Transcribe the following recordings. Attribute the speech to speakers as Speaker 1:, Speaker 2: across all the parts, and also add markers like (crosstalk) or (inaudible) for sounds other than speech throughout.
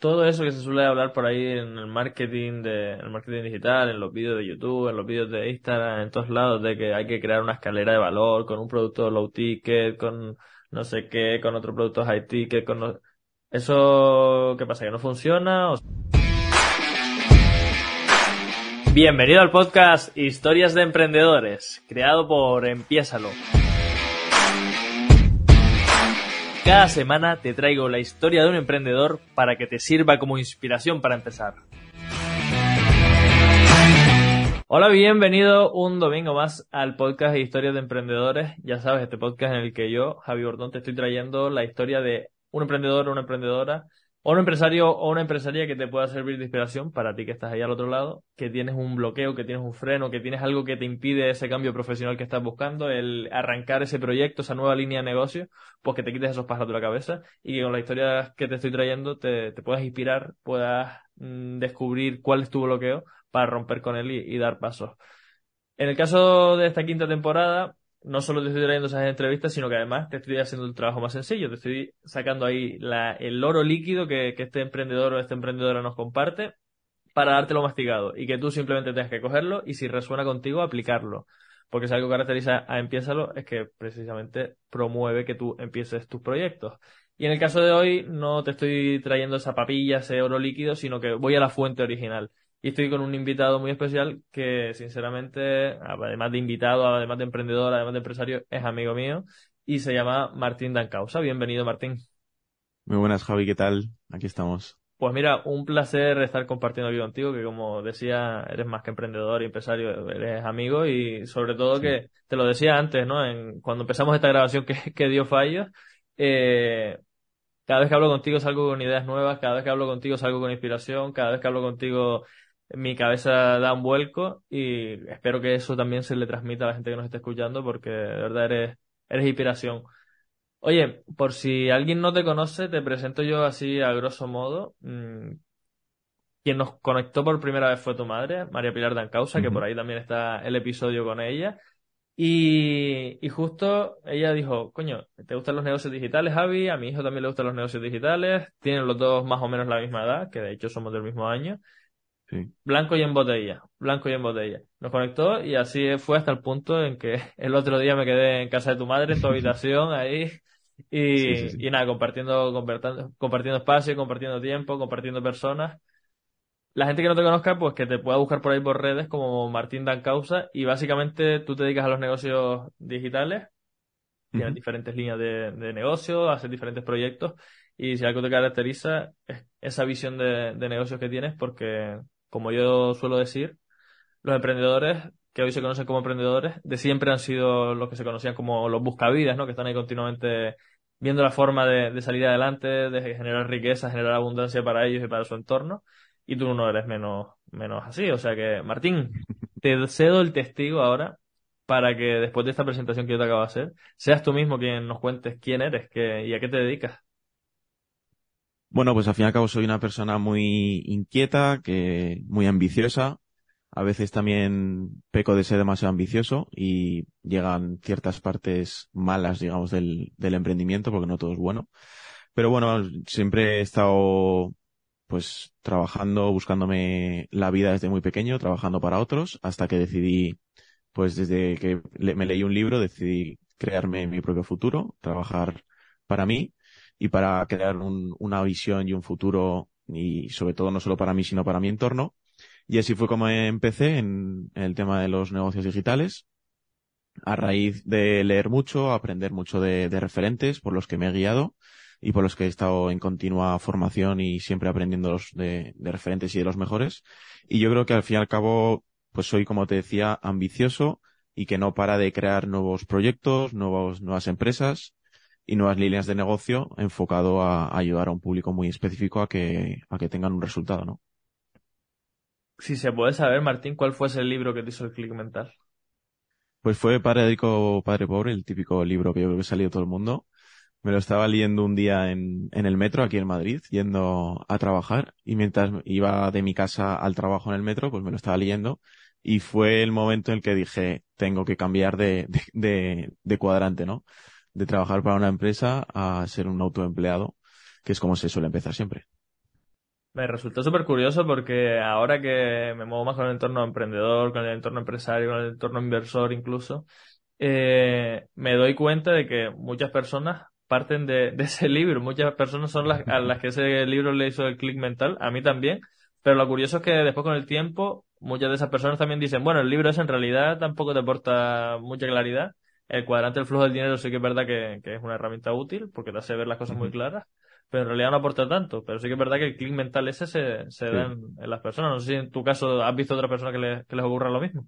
Speaker 1: todo eso que se suele hablar por ahí en el marketing de, el marketing digital, en los vídeos de YouTube, en los vídeos de Instagram, en todos lados, de que hay que crear una escalera de valor con un producto low ticket, con no sé qué, con otro producto high ticket, con eso, ¿qué pasa? ¿Que no funciona? Bienvenido al podcast Historias de Emprendedores, creado por Empiésalo. Cada semana te traigo la historia de un emprendedor para que te sirva como inspiración para empezar. Hola, bienvenido un domingo más al podcast Historias de Emprendedores. Ya sabes, este podcast en el que yo, Javi Bordón, te estoy trayendo la historia de un emprendedor o una emprendedora o un empresario o una empresaria que te pueda servir de inspiración para ti que estás ahí al otro lado, que tienes un bloqueo, que tienes un freno, que tienes algo que te impide ese cambio profesional que estás buscando, el arrancar ese proyecto, esa nueva línea de negocio, pues que te quites esos pájaros de la cabeza y que con la historia que te estoy trayendo te, puedas inspirar, puedas mm, descubrir cuál es tu bloqueo para romper con él y dar pasos. En el caso de esta quinta temporada, no solo te estoy trayendo esas entrevistas, sino que además te estoy haciendo el trabajo más sencillo. Te estoy sacando ahí el oro líquido que, este emprendedor o esta emprendedora nos comparte para dártelo masticado y que tú simplemente tengas que cogerlo y si resuena contigo, aplicarlo. Porque si algo caracteriza a Empiézalo es que precisamente promueve que tú empieces tus proyectos. Y en el caso de hoy no te estoy trayendo esa papilla, ese oro líquido, sino que voy a la fuente original. Y estoy con un invitado muy especial que, sinceramente, además de invitado, además de emprendedor, además de empresario, es amigo mío y se llama Martín Dancausa. Bienvenido, Martín.
Speaker 2: Muy buenas, Javi, ¿qué tal? Aquí estamos.
Speaker 1: Pues mira, un placer estar compartiendo aquí contigo, que como decía, eres más que emprendedor y empresario, eres amigo y sobre todo que te lo decía antes, ¿no? En, cuando empezamos esta grabación que, (laughs) que dio fallos, eh, cada vez que hablo contigo salgo con ideas nuevas, cada vez que hablo contigo salgo con inspiración, cada vez que hablo contigo mi cabeza da un vuelco y espero que eso también se le transmita a la gente que nos esté escuchando porque de verdad eres, eres inspiración. Oye, por si alguien no te conoce, te presento yo así a grosso modo. Mm, quien nos conectó por primera vez fue tu madre, María Pilar Dancausa, que por ahí también está el episodio con ella. Y, y justo ella dijo, coño, ¿te gustan los negocios digitales, Javi? A mi hijo también le gustan los negocios digitales. Tienen los dos más o menos la misma edad, que de hecho somos del mismo año. Blanco y en botella, blanco y en botella. Nos conectó y así fue hasta el punto en que (laughs) el otro día me quedé en casa de tu madre, en tu habitación, ahí, y, y nada, compartiendo, compartiendo, compartiendo espacio, compartiendo tiempo, compartiendo personas. La gente que no te conozca, pues que te pueda buscar por ahí por redes como Martín Dan Causa y básicamente tú te dedicas a los negocios digitales, tienes diferentes líneas de, de negocio, haces diferentes proyectos y si algo te caracteriza es esa visión de, de negocios que tienes porque como yo suelo decir, los emprendedores que hoy se conocen como emprendedores, de siempre han sido los que se conocían como los buscavidas, ¿no? Que están ahí continuamente viendo la forma de, salir adelante, de generar riqueza, generar abundancia para ellos y para su entorno. Y tú no eres menos, menos así. O sea que, Martín, te cedo el testigo ahora para que después de esta presentación que yo te acabo de hacer, seas tú mismo quien nos cuentes quién eres qué, y a qué te dedicas.
Speaker 2: Bueno, pues al fin y al cabo soy una persona muy inquieta, que muy ambiciosa. A veces también peco de ser demasiado ambicioso y llegan ciertas partes malas, digamos, del, del emprendimiento, porque no todo es bueno. Pero bueno, siempre he estado pues trabajando, buscándome la vida desde muy pequeño, trabajando para otros, hasta que decidí, pues desde que me leí un libro, decidí crearme mi propio futuro, trabajar para mí y para crear una visión y un futuro y sobre todo no solo para mí sino para mi entorno. Y así fue como empecé en, el tema de los negocios digitales a raíz de leer mucho, aprender mucho de, referentes por los que me he guiado y por los que he estado en continua formación y siempre aprendiendo de, de, referentes y de los mejores. Y yo creo que al fin y al cabo, pues soy, como te decía, ambicioso y que no para de crear nuevos proyectos, nuevos, nuevas empresas y nuevas líneas de negocio enfocado a, ayudar a un público muy específico a que, a que tengan un resultado, ¿no?
Speaker 1: Si se puede saber, Martín, ¿cuál fue ese libro que te hizo el clic mental?
Speaker 2: Pues fue Padre Rico, Padre Pobre, el típico libro que yo creo que salió todo el mundo. Me lo estaba leyendo un día en, en el metro aquí en Madrid, yendo a trabajar, y mientras iba de mi casa al trabajo en el metro, pues me lo estaba leyendo, y fue el momento en el que dije, tengo que cambiar de, de, de cuadrante, ¿no? De trabajar para una empresa a ser un autoempleado, que es como se suele empezar siempre.
Speaker 1: Me resultó súper curioso porque ahora que me muevo más con el entorno emprendedor, con el entorno empresario, con el entorno inversor incluso, eh, me doy cuenta de que muchas personas parten de, ese libro. Muchas personas son las a las que ese libro le hizo el clic mental, a mí también. Pero lo curioso es que después con el tiempo, muchas de esas personas también dicen, bueno, el libro ese en realidad tampoco te aporta mucha claridad. El cuadrante del flujo del dinero sí que es verdad que, que es una herramienta útil porque te hace ver las cosas muy claras, pero en realidad no aporta tanto. Pero sí que es verdad que el clic mental ese se, se da en, en las personas. No sé si en tu caso has visto a otra persona que, le- que les ocurra lo mismo.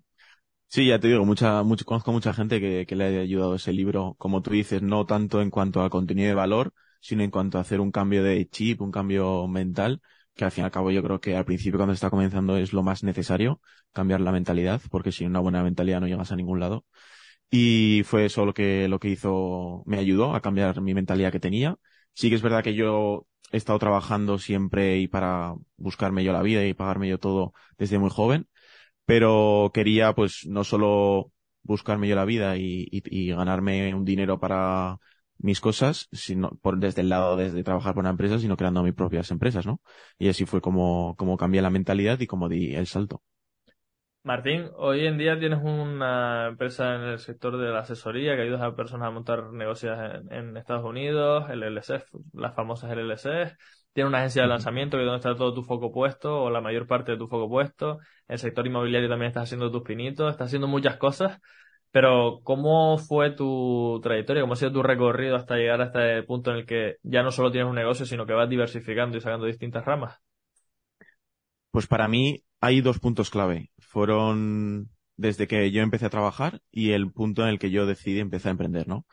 Speaker 2: Sí, ya te digo, mucha, mucho, conozco mucha gente que, que le ha ayudado ese libro, como tú dices, no tanto en cuanto a contenido de valor, sino en cuanto a hacer un cambio de chip, un cambio mental, que al fin y al cabo yo creo que al principio cuando se está comenzando es lo más necesario, cambiar la mentalidad, porque sin una buena mentalidad no llegas a ningún lado. Y fue eso lo que, lo que hizo, me ayudó a cambiar mi mentalidad que tenía. Sí que es verdad que yo he estado trabajando siempre y para buscarme yo la vida y pagarme yo todo desde muy joven, pero quería pues no solo buscarme yo la vida y, y- y ganarme un dinero para mis cosas, sino por desde el lado desde trabajar por una empresa, sino creando mis propias empresas, ¿no? Y así fue como, como cambié la mentalidad y como di el salto.
Speaker 1: Martín, hoy en día tienes una empresa en el sector de la asesoría que ayudas a personas a montar negocios en, en Estados Unidos, el LLC, las famosas LLC. Tienes una agencia de lanzamiento que es donde está todo tu foco puesto o la mayor parte de tu foco puesto. El sector inmobiliario también estás haciendo tus pinitos, estás haciendo muchas cosas. Pero, ¿cómo fue tu trayectoria? ¿Cómo ha sido tu recorrido hasta llegar a este punto en el que ya no solo tienes un negocio, sino que vas diversificando y sacando distintas ramas?
Speaker 2: Pues para mí hay dos puntos clave. Fueron desde que yo empecé a trabajar y el punto en el que yo decidí empezar a emprender, ¿no?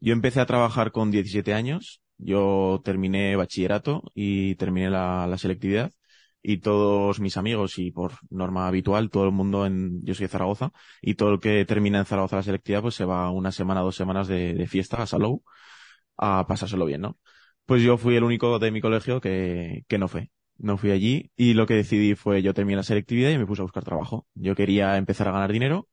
Speaker 2: Yo empecé a trabajar con 17 años, yo terminé bachillerato y terminé la, selectividad y todos mis amigos y por norma habitual todo el mundo en, yo soy de Zaragoza y todo el que termina en Zaragoza la selectividad pues se va una semana, dos semanas de, de fiesta a Salou a pasárselo bien, ¿no? Pues yo fui el único de mi colegio que, que no fue. No fui allí y lo que decidí fue yo terminé la selectividad y me puse a buscar trabajo. Yo quería empezar a ganar dinero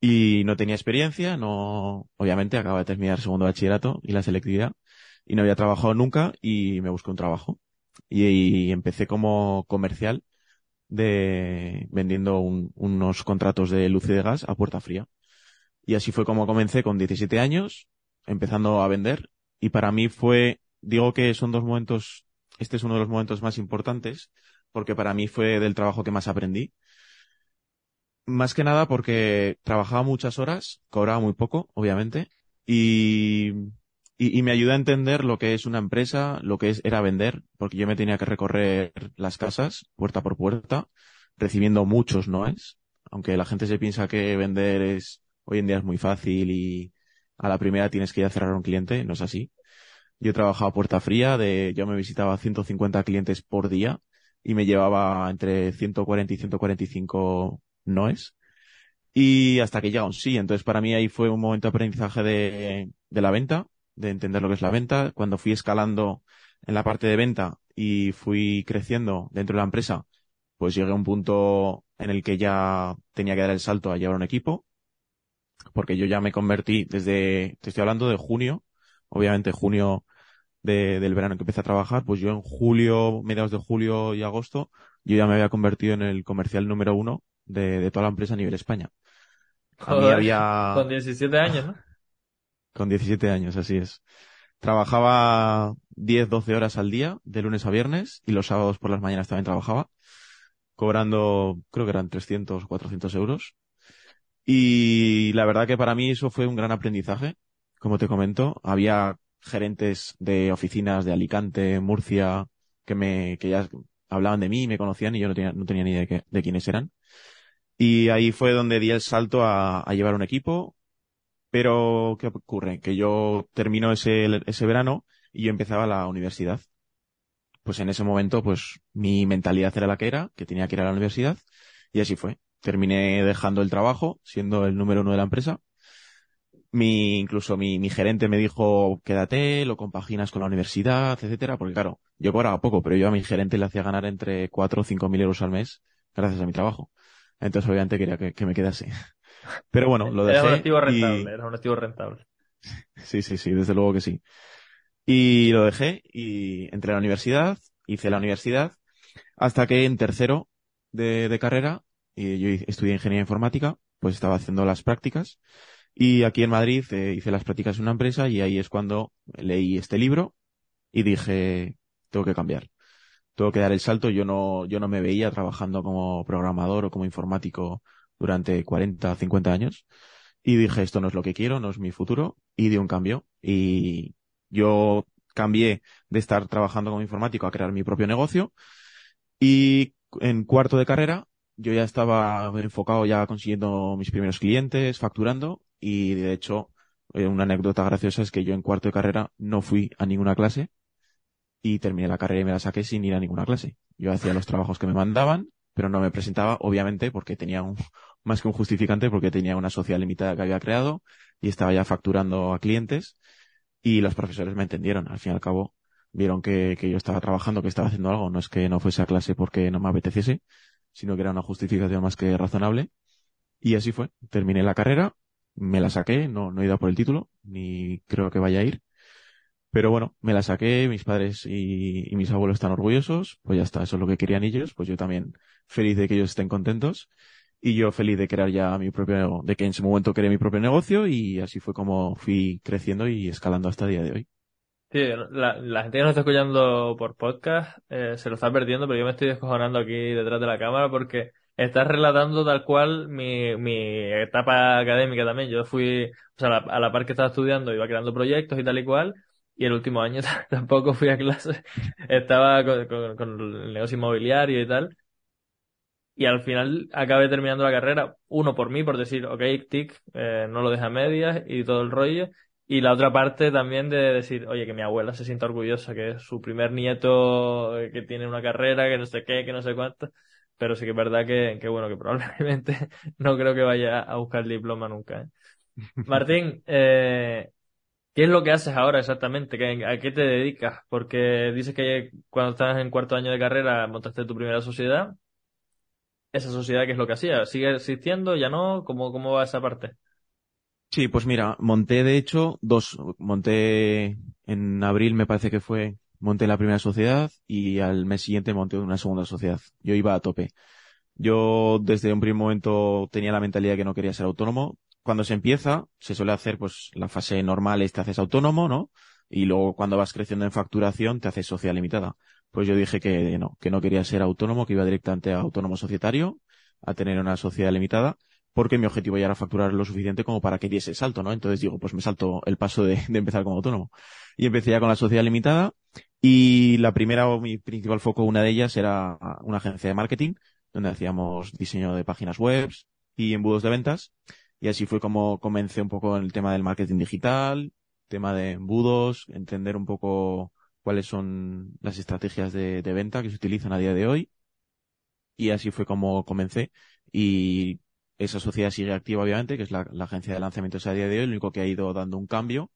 Speaker 2: y no tenía experiencia, no, obviamente acaba de terminar segundo bachillerato y la selectividad y no había trabajado nunca y me busqué un trabajo. Y, empecé como comercial de vendiendo un- unos contratos de luz y de gas a puerta fría. Y así fue como comencé con 17 años, empezando a vender. Y para mí fue, digo que son dos momentos, este es uno de los momentos más importantes, porque para mí fue del trabajo que más aprendí. Más que nada porque trabajaba muchas horas, cobraba muy poco, obviamente, y, y, me ayudó a entender lo que es una empresa, lo que es, era vender, porque yo me tenía que recorrer las casas, puerta por puerta, recibiendo muchos noes, aunque la gente se piensa que vender es, hoy en día es muy fácil y a la primera tienes que ir a cerrar a un cliente, no es así. Yo trabajaba puerta fría, de, yo me visitaba 150 clientes por día y me llevaba entre 140 y 145 noes. Y hasta que llega un sí. Entonces para mí ahí fue un momento de aprendizaje de, de la venta, de entender lo que es la venta. Cuando fui escalando en la parte de venta y fui creciendo dentro de la empresa, pues llegué a un punto en el que ya tenía que dar el salto a llevar un equipo, porque yo ya me convertí desde, te estoy hablando de junio, obviamente junio de- del verano que empecé a trabajar, pues yo en julio, mediados de julio y agosto, yo ya me había convertido en el comercial número uno de, de toda la empresa a nivel España. A mí
Speaker 1: Joder,
Speaker 2: había, (laughs)
Speaker 1: Con 17 años, ¿no?
Speaker 2: con 17 años, así es. Trabajaba 10, 12 horas al día, de lunes a viernes, y los sábados por las mañanas también trabajaba, cobrando, creo que eran 300, 400 euros. Y la verdad que para mí eso fue un gran aprendizaje. Como te comento, había gerentes de oficinas de Alicante, Murcia, que me, que ya hablaban de mí, me conocían y yo no tenía, no tenía ni idea de quiénes eran. Y ahí fue donde di el salto a, a llevar un equipo. Pero, ¿qué ocurre? Que yo termino ese, ese verano y yo empezaba la universidad. Pues en ese momento, pues mi mentalidad era la que era, que tenía que ir a la universidad. Y así fue. Terminé dejando el trabajo, siendo el número uno de la empresa. Mi, incluso mi, mi gerente me dijo, quédate, lo compaginas con la universidad, etcétera, porque claro, yo cobraba poco, pero yo a mi gerente le hacía ganar entre 4 o 5 mil euros al mes gracias a mi trabajo. Entonces obviamente quería que, que me quedase. (laughs) Pero bueno, lo
Speaker 1: Eres un
Speaker 2: dejé
Speaker 1: activo
Speaker 2: y,
Speaker 1: rentable, eres un activo rentable.
Speaker 2: sí, sí, sí, desde luego que sí. Y lo dejé y entré a la universidad, hice la universidad Hasta que en tercero de, de carrera, y yo estudié ingeniería informática, pues estaba haciendo las prácticas. Y aquí en Madrid eh, hice las prácticas en una empresa y ahí es cuando leí este libro y dije, tengo que cambiar. Tengo que dar el salto. Yo no, yo no me veía trabajando como programador o como informático durante 40, 50 años. Y dije, esto no es lo que quiero, no es mi futuro. Y di un cambio. Y yo cambié de estar trabajando como informático a crear mi propio negocio. Y en cuarto de carrera, yo ya estaba enfocado ya consiguiendo mis primeros clientes, facturando. Y de hecho, eh, una anécdota graciosa es que yo en cuarto de carrera no fui a ninguna clase y terminé la carrera y me la saqué sin ir a ninguna clase. Yo hacía los trabajos que me mandaban, pero no me presentaba, obviamente, porque tenía un, (laughs) más que un justificante, porque tenía una sociedad limitada que había creado y estaba ya facturando a clientes y los profesores me entendieron. Al fin y al cabo, vieron que, que yo estaba trabajando, que estaba haciendo algo. No es que no fuese a clase porque no me apeteciese, sino que era una justificación más que razonable. Y así fue. Terminé la carrera, me la saqué, no, no he ido por el título, ni creo que vaya a ir. Pero bueno, me la saqué, mis padres y, mis abuelos están orgullosos, pues ya está, eso es lo que querían ellos, pues yo también feliz de que ellos estén contentos y yo feliz de crear ya mi propio, de que en ese momento creé mi propio negocio y así fue como fui creciendo y escalando hasta el día de hoy.
Speaker 1: Sí, la, la gente que nos está escuchando por podcast eh, se lo está perdiendo, pero yo me estoy descojonando aquí detrás de la cámara porque estás relatando tal cual mi, mi etapa académica también. Yo fui, o sea, a la, a par que estaba estudiando, iba creando proyectos y tal y cual, y el último año (laughs) tampoco fui a clase, estaba con, con, el negocio inmobiliario y tal. Y al final acabé terminando la carrera, uno por mí, por decir, ok, tic, eh, no lo deja a medias y todo el rollo. Y la otra parte también de decir, oye, que mi abuela se sienta orgullosa, que es su primer nieto eh, que tiene una carrera, que no sé qué, que no sé cuánto. Pero sí que es verdad que, que bueno, que probablemente (laughs) no creo que vaya a buscar el diploma nunca. ¿eh? (laughs) Martín, eh, ¿Qué es lo que haces ahora exactamente? ¿A qué te dedicas? Porque dices que cuando estabas en cuarto año de carrera montaste tu primera sociedad. ¿Esa sociedad qué es lo que hacía? ¿Sigue existiendo? ¿Ya no? ¿Cómo, cómo va esa parte?
Speaker 2: Sí, pues mira, monté de hecho dos. Monté en abril, me parece que fue, monté la primera sociedad y al mes siguiente monté una segunda sociedad. Yo iba a tope. Yo desde un primer momento tenía la mentalidad que no quería ser autónomo, cuando se empieza, se suele hacer pues la fase normal es te haces autónomo, ¿no? Y luego cuando vas creciendo en facturación te haces sociedad limitada. Pues yo dije que no, que no quería ser autónomo, que iba directamente a autónomo societario, a tener una sociedad limitada, porque mi objetivo ya era facturar lo suficiente como para que diese el salto, ¿no? Entonces digo, pues me salto el paso de, de empezar como autónomo. Y empecé ya con la sociedad limitada, y la primera o mi principal foco, una de ellas, era una agencia de marketing, donde hacíamos diseño de páginas web y embudos de ventas. Y así fue como comencé un poco en el tema del marketing digital, tema de embudos, entender un poco cuáles son las estrategias de, de venta que se utilizan a día de hoy. Y así fue como comencé. Y esa sociedad sigue activa, obviamente, que es la, agencia de lanzamientos a día de hoy, lo único que ha ido dando un cambio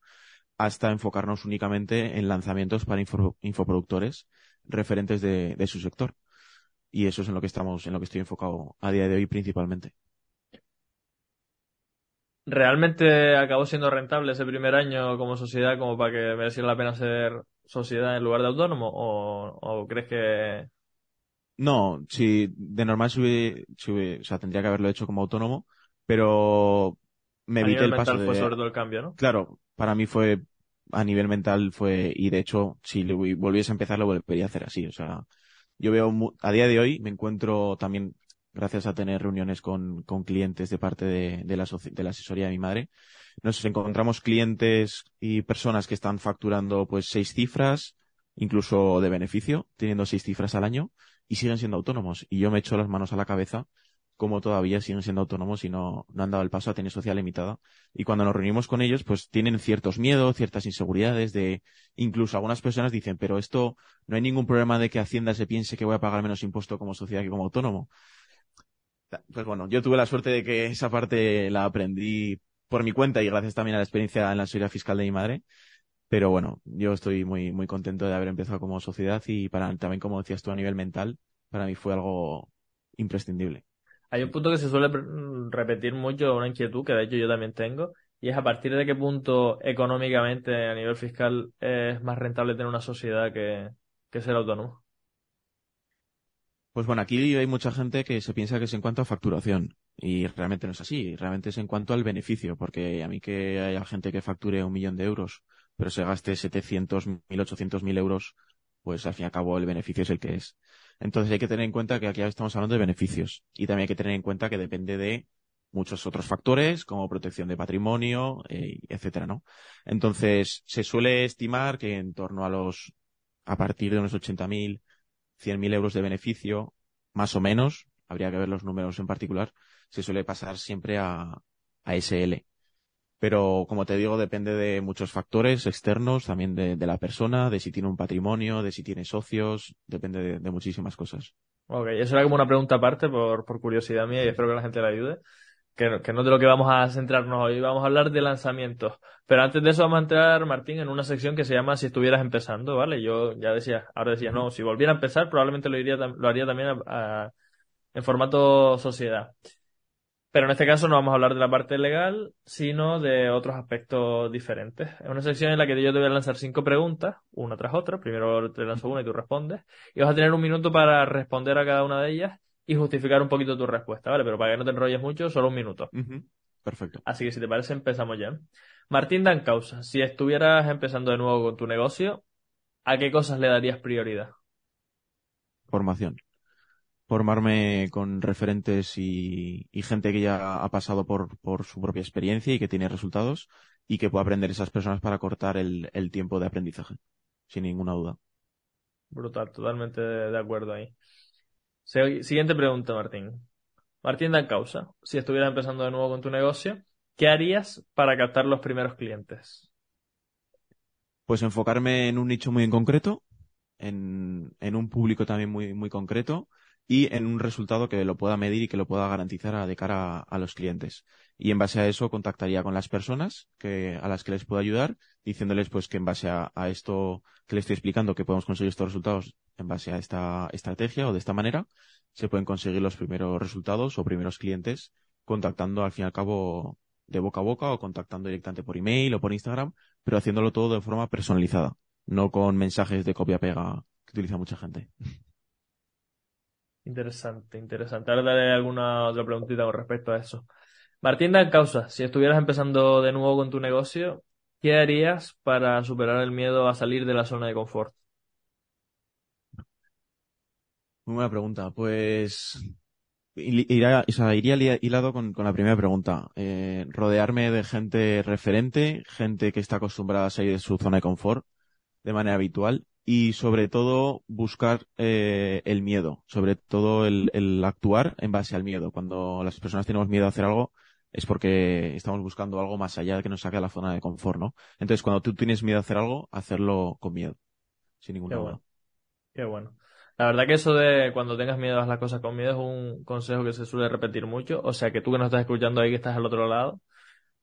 Speaker 2: hasta enfocarnos únicamente en lanzamientos para info, infoproductores referentes de, de, su sector. Y eso es en lo que estamos, en lo que estoy enfocado a día de hoy principalmente.
Speaker 1: ¿Realmente acabó siendo rentable ese primer año como sociedad como para que mereciera la pena ser sociedad en lugar de autónomo? ¿O, crees que...?
Speaker 2: No, si de normal si o sea, tendría que haberlo hecho como autónomo, pero me evité el paso
Speaker 1: de... fue sobre todo el cambio, ¿no?
Speaker 2: Claro, para mí fue, a nivel mental fue, y de hecho, si volviese a empezar lo volvería a hacer así, o sea, yo veo, a día de hoy me encuentro también gracias a tener reuniones con, con clientes de parte de, de, la, de la asesoría de mi madre. Nos encontramos clientes y personas que están facturando pues seis cifras, incluso de beneficio, teniendo seis cifras al año y siguen siendo autónomos. Y yo me echo las manos a la cabeza como todavía siguen siendo autónomos y no, han dado el paso a tener social limitada. Y cuando nos reunimos con ellos, pues tienen ciertos miedos, ciertas inseguridades de, incluso algunas personas dicen, pero esto no hay ningún problema de que Hacienda se piense que voy a pagar menos impuesto como sociedad que como autónomo. Pues bueno, yo tuve la suerte de que esa parte la aprendí por mi cuenta y gracias también a la experiencia en la seguridad fiscal de mi madre. Pero bueno, yo estoy muy, muy contento de haber empezado como sociedad y para también, como decías tú, a nivel mental, para mí fue algo imprescindible.
Speaker 1: Hay un punto que se suele repetir mucho, una inquietud que de hecho yo también tengo, y es a partir de qué punto económicamente a nivel fiscal es más rentable tener una sociedad que, que ser autónomo.
Speaker 2: Pues bueno, aquí hay mucha gente que se piensa que es en cuanto a facturación y realmente no es así, realmente es en cuanto al beneficio, porque a mí que haya gente que facture un millón de euros, pero se gaste 700, 1800 mil euros, pues al fin y al cabo el beneficio es el que es. Entonces hay que tener en cuenta que aquí estamos hablando de beneficios y también hay que tener en cuenta que depende de muchos otros factores como protección de patrimonio, eh, etcétera, ¿no? Entonces se suele estimar que en torno a los a partir de unos 80.000, 100.000 euros de beneficio, más o menos, habría que ver los números en particular, se suele pasar siempre a, a SL. Pero, como te digo, depende de muchos factores externos, también de, de la persona, de si tiene un patrimonio, de si tiene socios, depende de, de muchísimas cosas.
Speaker 1: Ok, eso era como una pregunta aparte por, por curiosidad mía y espero que la gente la ayude. Que, que no es de lo que vamos a centrarnos hoy, vamos a hablar de lanzamientos. Pero antes de eso vamos a entrar, Martín, en una sección que se llama Si estuvieras empezando, ¿vale? Yo ya decía, ahora decía, no, si volviera a empezar probablemente lo, iría, lo haría también a- a- en formato sociedad. Pero en este caso no vamos a hablar de la parte legal, sino de otros aspectos diferentes. Es una sección en la que yo te voy a lanzar cinco preguntas, una tras otra. Primero te lanzo una y tú respondes. Y vas a tener un minuto para responder a cada una de ellas y justificar un poquito tu respuesta, ¿vale? Pero para que no te enrolles mucho, solo un minuto.
Speaker 2: Perfecto.
Speaker 1: Así que si te parece, empezamos ya. Martín Dan Causa, si estuvieras empezando de nuevo con tu negocio, ¿a qué cosas le darías prioridad?
Speaker 2: Formación. Formarme con referentes y, y gente que ya ha pasado por, por su propia experiencia y que tiene resultados y que pueda aprender esas personas para cortar el, el tiempo de aprendizaje. Sin ninguna duda.
Speaker 1: Brutal, totalmente de acuerdo ahí. Siguiente pregunta, Martín. Martín Dan Causa, si estuvieras empezando de nuevo con tu negocio, ¿qué harías para captar los primeros clientes?
Speaker 2: Pues enfocarme en un nicho muy en concreto, en, en un público también muy, muy concreto y en un resultado que lo pueda medir y que lo pueda garantizar a- de cara a, los clientes. Y en base a eso contactaría con las personas que, a las que les puedo ayudar, diciéndoles pues que en base a, a esto que les estoy explicando que podemos conseguir estos resultados en base a esta estrategia o de esta manera, se pueden conseguir los primeros resultados o primeros clientes contactando al fin y al cabo de boca a boca o contactando directamente por email o por Instagram, pero haciéndolo todo de forma personalizada, no con mensajes de copia-pega que utiliza mucha gente.
Speaker 1: Interesante, interesante. Ahora daré alguna otra preguntita con respecto a eso. Martín Causa, si estuvieras empezando de nuevo con tu negocio, ¿qué harías para superar el miedo a salir de la zona de confort?
Speaker 2: Muy buena pregunta. Pues irá- o iría hilado con, con la primera pregunta. Eh, rodearme de gente referente, gente que está acostumbrada a salir de su zona de confort de manera habitual y sobre todo buscar eh, el miedo, sobre todo el, el actuar en base al miedo. Cuando las personas tenemos miedo a hacer algo es porque estamos buscando algo más allá que nos saque de la zona de confort, ¿no? Entonces, cuando tú tienes miedo a hacer algo, hacerlo con miedo, sin ninguna
Speaker 1: Qué
Speaker 2: duda.
Speaker 1: bueno. Qué bueno. La verdad que eso de cuando tengas miedo a las cosas con miedo es un consejo que se suele repetir mucho. O sea que tú que nos estás escuchando ahí, que estás al otro lado,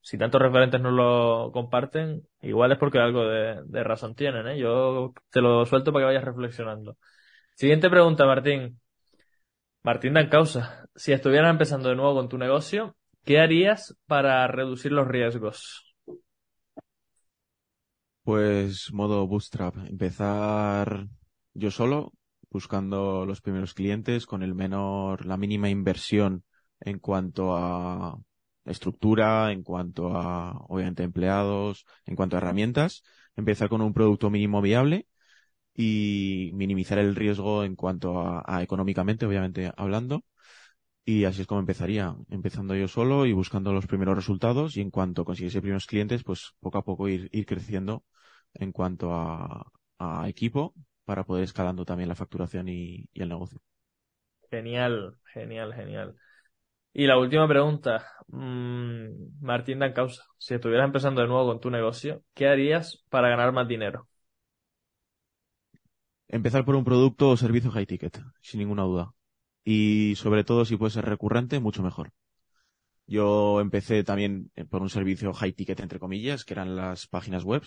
Speaker 1: si tantos referentes no lo comparten, igual es porque algo de, razón tienen, ¿eh? Yo te lo suelto para que vayas reflexionando. Siguiente pregunta, Martín. Martín Dan Causa, si estuvieras empezando de nuevo con tu negocio, ¿qué harías para reducir los riesgos?
Speaker 2: Pues modo bootstrap, empezar yo solo, buscando los primeros clientes con el menor, la mínima inversión en cuanto a estructura, en cuanto a, obviamente, empleados, en cuanto a herramientas, empezar con un producto mínimo viable y minimizar el riesgo en cuanto a, económicamente, obviamente, hablando. Y así es como empezaría, empezando yo solo y buscando los primeros resultados y en cuanto consiguiese primeros clientes, pues poco a poco ir, ir creciendo en cuanto a, a equipo para poder escalando también la facturación y, y el negocio.
Speaker 1: Genial, genial, genial. Y la última pregunta, mm, Martín Dan Causa, si estuvieras empezando de nuevo con tu negocio, ¿qué harías para ganar más dinero?
Speaker 2: Empezar por un producto o servicio high ticket, sin ninguna duda. Y sobre todo si puede ser recurrente, mucho mejor. Yo empecé también eh, por un servicio high ticket, entre comillas, que eran las páginas web,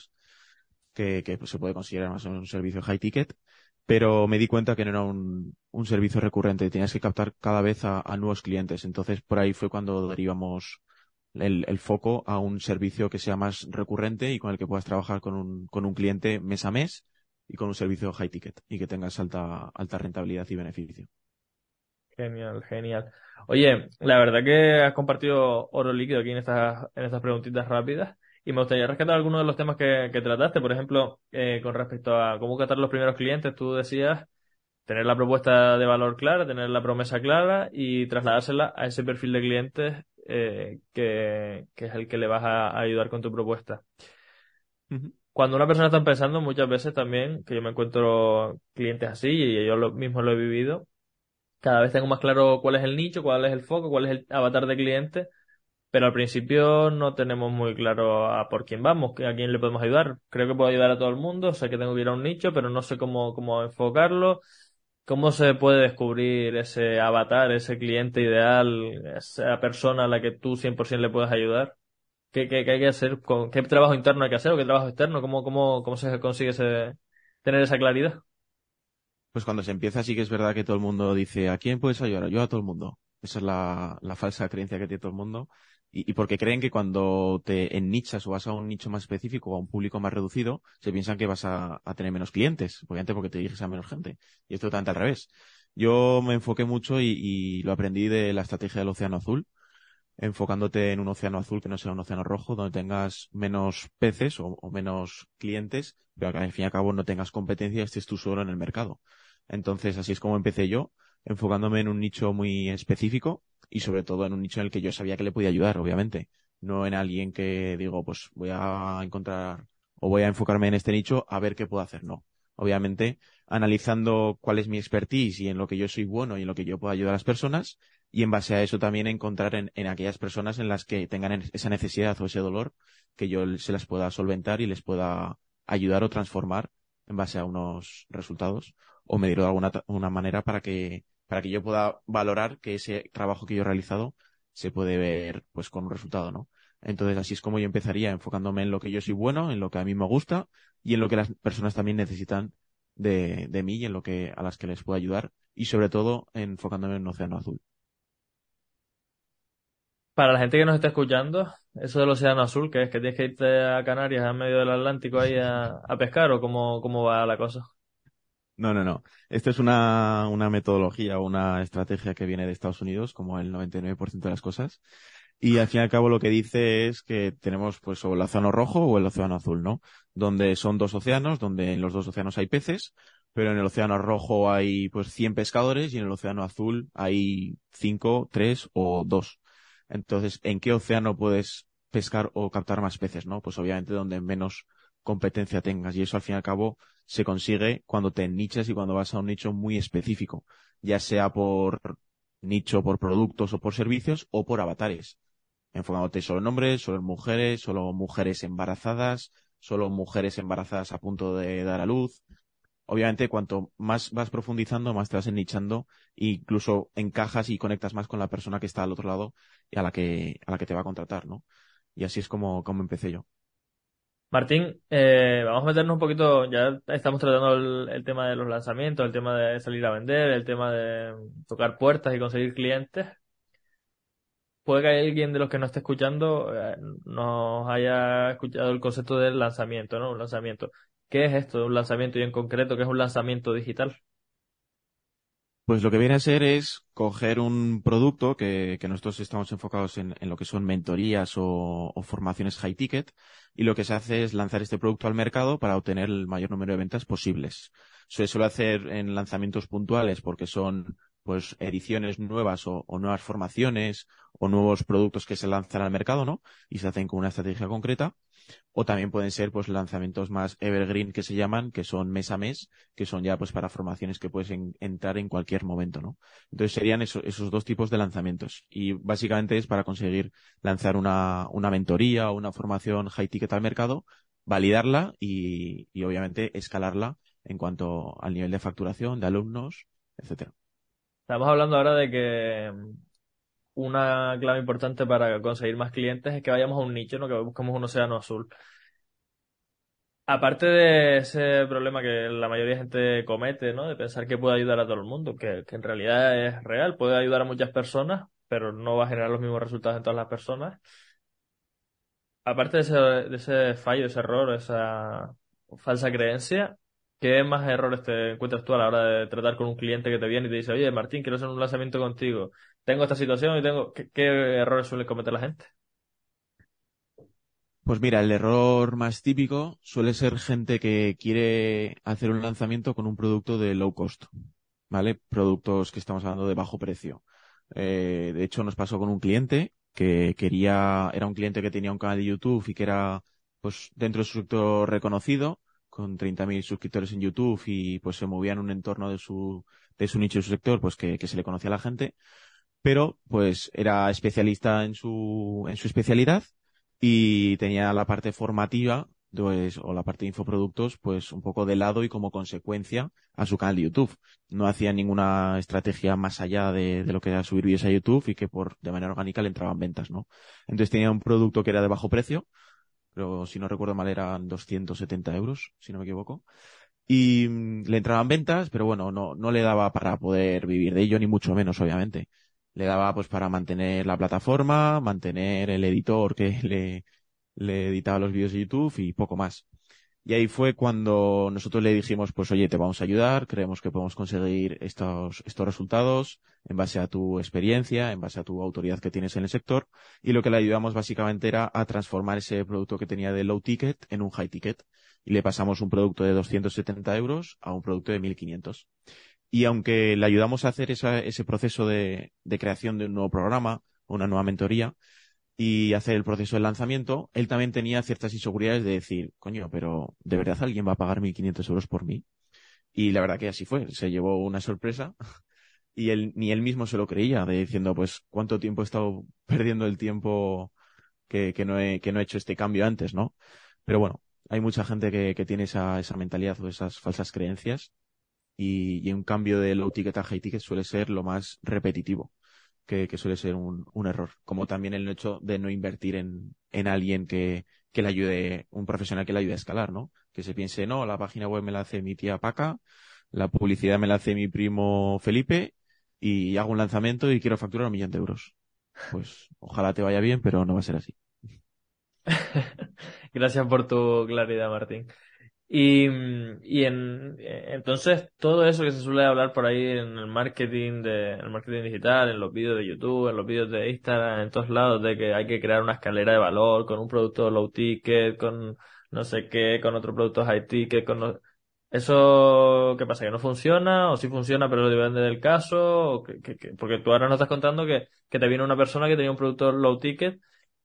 Speaker 2: que, que se puede considerar más un servicio high ticket, pero me di cuenta que no era un, un servicio recurrente, tenías que captar cada vez a, nuevos clientes. Entonces por ahí fue cuando derivamos el, el foco a un servicio que sea más recurrente y con el que puedas trabajar con un, con un cliente mes a mes y con un servicio high ticket y que tengas alta, alta rentabilidad y beneficio.
Speaker 1: Genial, genial. Oye, la verdad que has compartido oro líquido aquí en estas, en estas preguntitas rápidas y me gustaría rescatar algunos de los temas que, que trataste. Por ejemplo, eh, con respecto a cómo captar los primeros clientes, tú decías tener la propuesta de valor clara, tener la promesa clara y trasladársela a ese perfil de clientes eh, que, que, es el que le vas a, ayudar con tu propuesta. Cuando una persona está empezando, muchas veces también, que yo me encuentro clientes así y yo lo, mismo lo he vivido, cada vez tengo más claro cuál es el nicho, cuál es el foco, cuál es el avatar de cliente, pero al principio no tenemos muy claro a por quién vamos, a quién le podemos ayudar. Creo que puedo ayudar a todo el mundo, sé que tengo que ir a un nicho, pero no sé cómo, cómo enfocarlo. ¿Cómo se puede descubrir ese avatar, ese cliente ideal, esa persona a la que tú 100% le puedes ayudar? ¿Qué, qué, qué hay que hacer? Con, ¿Qué trabajo interno hay que hacer o qué trabajo externo? ¿Cómo, cómo, cómo se consigue ese, tener esa claridad?
Speaker 2: Pues cuando se empieza sí que es verdad que todo el mundo dice, ¿a quién puedes ayudar? Yo a todo el mundo. Esa es la, la falsa creencia que tiene todo el mundo. Y, y, porque creen que cuando te ennichas o vas a un nicho más específico o a un público más reducido, se piensan que vas a, tener menos clientes, obviamente porque te diriges a menos gente. Y esto totalmente al revés. Yo me enfoqué mucho y, y lo aprendí de la estrategia del océano azul, enfocándote en un océano azul que no sea un océano rojo, donde tengas menos peces o, o menos clientes, pero que al fin y al cabo no tengas competencia, estés tú solo en el mercado. Entonces, así es como empecé yo, enfocándome en un nicho muy específico y sobre todo en un nicho en el que yo sabía que le podía ayudar, obviamente. No en alguien que digo, pues voy a encontrar o voy a enfocarme en este nicho a ver qué puedo hacer. No. Obviamente, analizando cuál es mi expertise y en lo que yo soy bueno y en lo que yo puedo ayudar a las personas y en base a eso también encontrar en, en aquellas personas en las que tengan esa necesidad o ese dolor que yo se las pueda solventar y les pueda ayudar o transformar en base a unos resultados o medirlo de alguna una manera para que, para que yo pueda valorar que ese trabajo que yo he realizado se puede ver pues con un resultado, ¿no? Entonces así es como yo empezaría enfocándome en lo que yo soy bueno, en lo que a mí me gusta y en lo que las personas también necesitan de, de mí y en lo que a las que les puedo ayudar y sobre todo enfocándome en océano azul.
Speaker 1: Para la gente que nos está escuchando, eso del océano azul, que es que tienes que irte a Canarias, a medio del Atlántico ahí a, a pescar o cómo, cómo va la cosa.
Speaker 2: No, no, no. Esto es una, una metodología, una estrategia que viene de Estados Unidos, como el 99% de las cosas. Y al fin y al cabo lo que dice es que tenemos pues o el océano rojo o el océano azul, ¿no? Donde son dos océanos, donde en los dos océanos hay peces, pero en el océano rojo hay pues 100 pescadores y en el océano azul hay 5, 3 o 2. Entonces, ¿en qué océano puedes pescar o captar más peces, no? Pues obviamente donde menos competencia tengas. Y eso al fin y al cabo se consigue cuando te nichas y cuando vas a un nicho muy específico, ya sea por nicho, por productos o por servicios o por avatares. Enfocándote solo en hombres, solo en mujeres, solo mujeres embarazadas, solo mujeres embarazadas a punto de dar a luz. Obviamente, cuanto más vas profundizando, más te vas ennichando e incluso encajas y conectas más con la persona que está al otro lado y a la que, a la que te va a contratar, ¿no? Y así es como, como empecé yo.
Speaker 1: Martín, eh, vamos a meternos un poquito, ya estamos tratando el, tema de los lanzamientos, el tema de salir a vender, el tema de tocar puertas y conseguir clientes. Puede que alguien de los que nos esté escuchando eh, nos haya escuchado el concepto del lanzamiento, ¿no? Un lanzamiento. ¿Qué es esto un lanzamiento y en concreto qué es un lanzamiento digital?
Speaker 2: Pues lo que viene a ser es coger un producto que, nosotros estamos enfocados en, lo que son mentorías o, o, formaciones high ticket y lo que se hace es lanzar este producto al mercado para obtener el mayor número de ventas posibles. Se suele hacer en lanzamientos puntuales porque son pues ediciones nuevas o, o, nuevas formaciones o nuevos productos que se lanzan al mercado, ¿no? Y se hacen con una estrategia concreta o también pueden ser pues lanzamientos más evergreen que se llaman, que son mes a mes, que son ya pues para formaciones que puedes en, entrar en cualquier momento, ¿no? Entonces serían eso, esos dos tipos de lanzamientos y básicamente es para conseguir lanzar una, una mentoría o una formación high ticket al mercado, validarla y, y obviamente escalarla en cuanto al nivel de facturación, de alumnos, etcétera.
Speaker 1: Estamos hablando ahora de que una clave importante para conseguir más clientes es que vayamos a un nicho, no que busquemos un océano azul. Aparte de ese problema que la mayoría de gente comete, ¿no? De pensar que puede ayudar a todo el mundo, que, en realidad es real, puede ayudar a muchas personas, pero no va a generar los mismos resultados en todas las personas. Aparte de ese, de ese fallo, ese error, esa falsa creencia, ¿qué más errores te encuentras tú a la hora de tratar con un cliente que te viene y te dice, oye, Martín, quiero hacer un lanzamiento contigo, tengo esta situación y tengo... ¿Qué, errores suele cometer la gente?
Speaker 2: Pues mira, el error más típico suele ser gente que quiere hacer un lanzamiento con un producto de low cost, ¿vale? Productos que estamos hablando de bajo precio. Eh, de hecho, nos pasó con un cliente que quería, era un cliente que tenía un canal de YouTube y que era, pues, dentro de su sector reconocido, con 30.000 suscriptores en YouTube y pues se movía en un entorno de su, de su nicho y su sector, pues que se le conocía a la gente, pero pues era especialista en su, en su especialidad y tenía la parte formativa pues, o la parte de infoproductos, pues un poco de lado y como consecuencia a su canal de YouTube. No hacía ninguna estrategia más allá de, lo que era subir vídeos a YouTube y que por, de manera orgánica le entraban ventas, ¿no? Entonces tenía un producto que era de bajo precio, pero si no recuerdo mal eran 270 euros, si no me equivoco. Y mm, le entraban ventas, pero bueno, no, no le daba para poder vivir de ello, ni mucho menos, obviamente le daba pues para mantener la plataforma, mantener el editor que le, le editaba los vídeos de YouTube y poco más. Y ahí fue cuando nosotros le dijimos, pues oye, te vamos a ayudar, creemos que podemos conseguir estos, estos resultados en base a tu experiencia, en base a tu autoridad que tienes en el sector. Y lo que le ayudamos básicamente era a transformar ese producto que tenía de low ticket en un high ticket. Y le pasamos un producto de 270 euros a un producto de 1500. Y aunque le ayudamos a hacer esa, ese proceso de, creación de un nuevo programa, una nueva mentoría, y hacer el proceso de lanzamiento, él también tenía ciertas inseguridades de decir, coño, pero ¿de verdad alguien va a pagar 1.500 euros por mí? Y la verdad que así fue, se llevó una sorpresa y él, ni él mismo se lo creía, de diciendo, pues, ¿cuánto tiempo he estado perdiendo el tiempo que, que, no, he, que no he hecho este cambio antes, no? Pero bueno, hay mucha gente que, que tiene esa, esa mentalidad o esas falsas creencias y, y, un cambio de low ticket a high ticket suele ser lo más repetitivo, que, que suele ser un, un, error. Como también el hecho de no invertir en, en alguien que, que le ayude, un profesional que le ayude a escalar, ¿no? Que se piense, no, la página web me la hace mi tía Paca, la publicidad me la hace mi primo Felipe y hago un lanzamiento y quiero facturar un millón de euros. Pues ojalá te vaya bien, pero no va a ser así. (laughs)
Speaker 1: Gracias por tu claridad, Martín. Y, y en, entonces todo eso que se suele hablar por ahí en el marketing de, en el marketing digital, en los vídeos de YouTube, en los vídeos de Instagram, en todos lados, de que hay que crear una escalera de valor con un producto low ticket, con no sé qué, con otro producto high ticket, con eso, ¿qué pasa? ¿Que no funciona? ¿O sí funciona pero depende del caso? ¿O que, que, porque tú ahora nos estás contando que, que te viene una persona que tenía un producto low ticket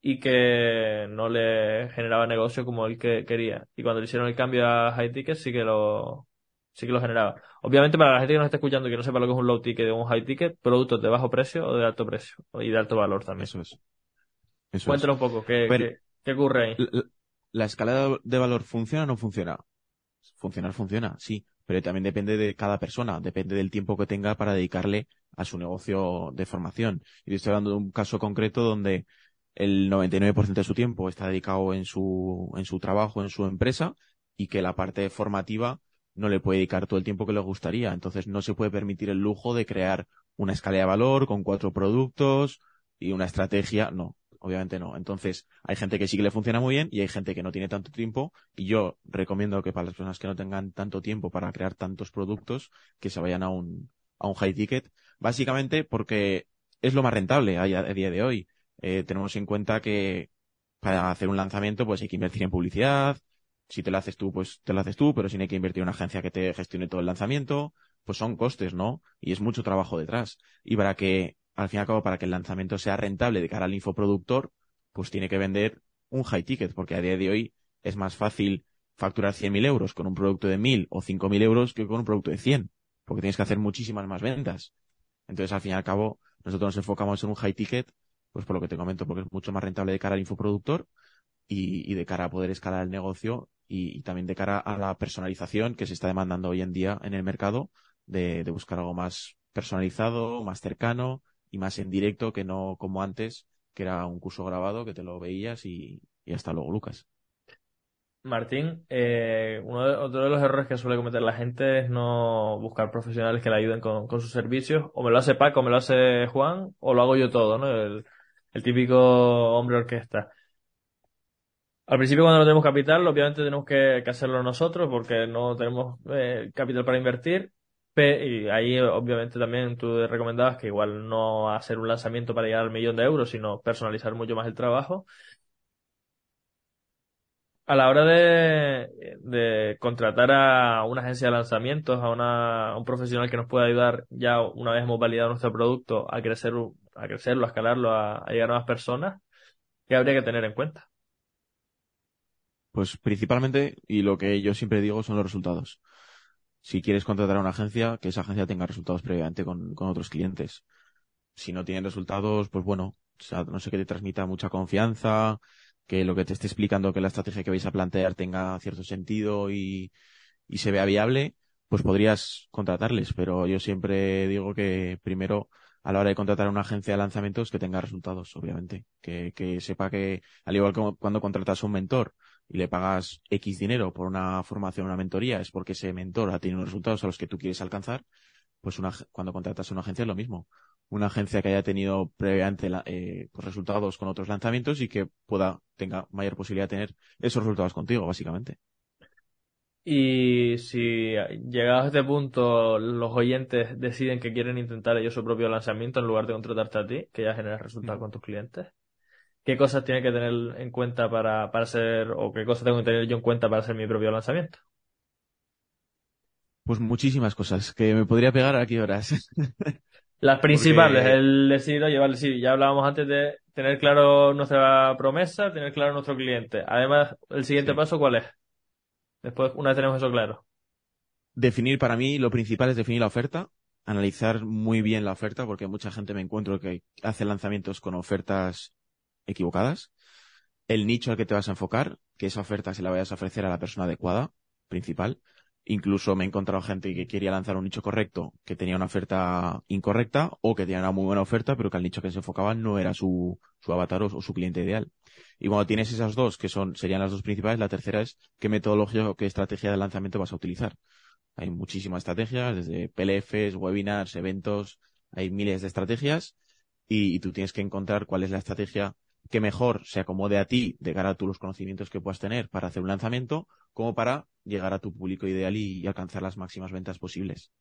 Speaker 1: y que no le generaba negocio como él que quería. Y cuando le hicieron el cambio a high ticket sí que lo sí que lo generaba. Obviamente para la gente que nos está escuchando y que no sepa lo que es un low ticket o un high ticket, productos de bajo precio o de alto precio y de alto valor también.
Speaker 2: Eso es. Eso
Speaker 1: Cuéntanos un poco, ¿qué, Pero, qué, ¿qué, ocurre ahí?
Speaker 2: La, la escalada de valor funciona o no funciona? Funcionar funciona, sí, pero también depende de cada persona, depende del tiempo que tenga para dedicarle a su negocio de formación. Y estoy hablando de un caso concreto donde el 99% de su tiempo está dedicado en su, en su trabajo, en su empresa, y que la parte formativa no le puede dedicar todo el tiempo que le gustaría. Entonces no se puede permitir el lujo de crear una escala de valor con cuatro productos y una estrategia. No, obviamente no. Entonces hay gente que sí que le funciona muy bien y hay gente que no tiene tanto tiempo. Y yo recomiendo que para las personas que no tengan tanto tiempo para crear tantos productos, que se vayan a un, a un high ticket. Básicamente porque es lo más rentable a día de hoy eh, tenemos en cuenta que para hacer un lanzamiento pues hay que invertir en publicidad. Si te lo haces tú, pues te lo haces tú, pero si no hay que invertir en una agencia que te gestione todo el lanzamiento, pues son costes, ¿no? Y es mucho trabajo detrás. Y para que, al fin y al cabo, para que el lanzamiento sea rentable de cara al infoproductor, pues tiene que vender un high ticket, porque a día de hoy es más fácil facturar 100.000 euros con un producto de 1.000 o 5.000 euros que con un producto de 100, porque tienes que hacer muchísimas más ventas. Entonces, al fin y al cabo, nosotros nos enfocamos en un high ticket pues por lo que te comento, porque es mucho más rentable de cara al infoproductor y, y de cara a poder escalar el negocio y, y, también de cara a la personalización que se está demandando hoy en día en el mercado de, de buscar algo más personalizado, más cercano y más en directo que no como antes, que era un curso grabado que te lo veías y, y hasta luego, Lucas.
Speaker 1: Martín, eh, uno de, otro de los errores que suele cometer la gente es no buscar profesionales que le ayuden con, con, sus servicios. O me lo hace Paco, o me lo hace Juan, o lo hago yo todo, ¿no? El, el típico hombre orquesta. Al principio cuando no tenemos capital, obviamente tenemos que, hacerlo nosotros porque no tenemos eh, capital para invertir. Y ahí obviamente también tú recomendabas que igual no hacer un lanzamiento para llegar al millón de euros, sino personalizar mucho más el trabajo a la hora de, contratar a una agencia de lanzamientos, a, una, un profesional que nos pueda ayudar ya una vez hemos validado nuestro producto a crecer, a crecerlo, a escalarlo, a, llegar a más personas, ¿qué habría que tener en cuenta?
Speaker 2: Pues principalmente, y lo que yo siempre digo, son los resultados. Si quieres contratar a una agencia, que esa agencia tenga resultados previamente con, con otros clientes. Si no tienen resultados, pues bueno, no sé que te transmita mucha confianza, que lo que te esté explicando que la estrategia que vais a plantear tenga cierto sentido y, y se vea viable, pues podrías contratarles. Pero yo siempre digo que primero, a la hora de contratar a una agencia de lanzamientos, que tenga resultados, obviamente. Que, que sepa que, al igual que cuando contratas a un mentor y le pagas X dinero por una formación, una mentoría, es porque ese mentor ha tenido unos resultados a los que tú quieres alcanzar, pues una, cuando contratas a una agencia es lo mismo una agencia que haya tenido previamente eh, pues, resultados con otros lanzamientos y que pueda, tenga mayor posibilidad de tener esos resultados contigo, básicamente.
Speaker 1: Y si llegados a este punto los oyentes deciden que quieren intentar ellos su propio lanzamiento en lugar de contratarte a ti, que ya generas resultados con tus clientes, ¿qué cosas tiene que tener en cuenta para, para hacer, o qué cosas tengo que tener yo en cuenta para hacer mi propio lanzamiento?
Speaker 2: Pues muchísimas cosas, que me podría pegar aquí horas. (laughs)
Speaker 1: Las principales, el decir, oye, vale, sí, ya hablábamos antes de tener claro nuestra promesa, tener claro nuestro cliente. Además, el siguiente paso, ¿cuál es? Después, una vez tenemos eso claro.
Speaker 2: Definir, para mí, lo principal es definir la oferta, analizar muy bien la oferta, porque mucha gente me encuentro que hace lanzamientos con ofertas equivocadas. El nicho al que te vas a enfocar, que esa oferta se la vayas a ofrecer a la persona adecuada, principal. Incluso me he encontrado gente que quería lanzar un nicho correcto, que tenía una oferta incorrecta, o que tenía una muy buena oferta, pero que el nicho que se enfocaba no era su, su avatar o, su cliente ideal. Y cuando tienes esas dos, que son, serían las dos principales, la tercera es qué metodología o qué estrategia de lanzamiento vas a utilizar. Hay muchísimas estrategias, desde PLFs, webinars, eventos, hay miles de estrategias, y, y tú tienes que encontrar cuál es la estrategia que mejor se acomode a ti de cara a tú los conocimientos que puedas tener para hacer un lanzamiento, como para llegar a tu público ideal y, alcanzar las máximas ventas posibles.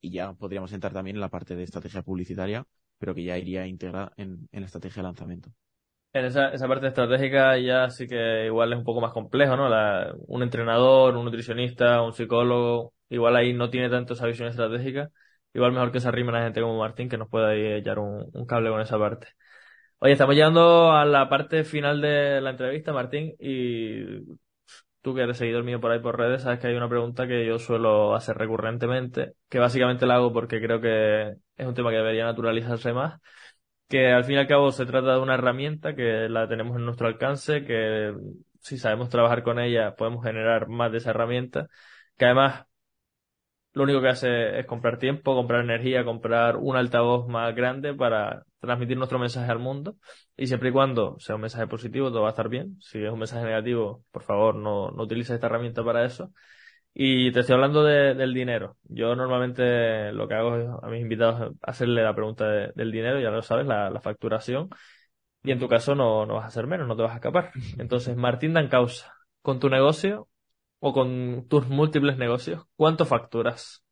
Speaker 2: Y ya podríamos entrar también en la parte de estrategia publicitaria, pero que ya iría integrada en, la estrategia de lanzamiento.
Speaker 1: En esa, esa parte estratégica ya sí que igual es un poco más complejo, ¿no? La, un entrenador, un nutricionista, un psicólogo, igual ahí no tiene tanto esa visión estratégica. Igual mejor que se arrime a gente como Martín que nos pueda echar un, un cable con esa parte. Oye, estamos llegando a la parte final de la entrevista, Martín, y tú que eres seguidor mío por ahí por redes, sabes que hay una pregunta que yo suelo hacer recurrentemente, que básicamente la hago porque creo que es un tema que debería naturalizarse más, que al fin y al cabo se trata de una herramienta que la tenemos en nuestro alcance, que si sabemos trabajar con ella podemos generar más de esa herramienta, que además lo único que hace es comprar tiempo, comprar energía, comprar un altavoz más grande para transmitir nuestro mensaje al mundo. Y siempre y cuando sea un mensaje positivo, todo va a estar bien. Si es un mensaje negativo, por favor, no, no utilices esta herramienta para eso. Y te estoy hablando del dinero. Yo normalmente lo que hago es a mis invitados hacerle la pregunta del dinero, ya lo sabes, la, la, facturación. Y en tu caso no, no vas a hacer menos, no te vas a escapar. (laughs) Entonces, Martín Dan Causa, con tu negocio, o con tus múltiples negocios, ¿cuánto facturas?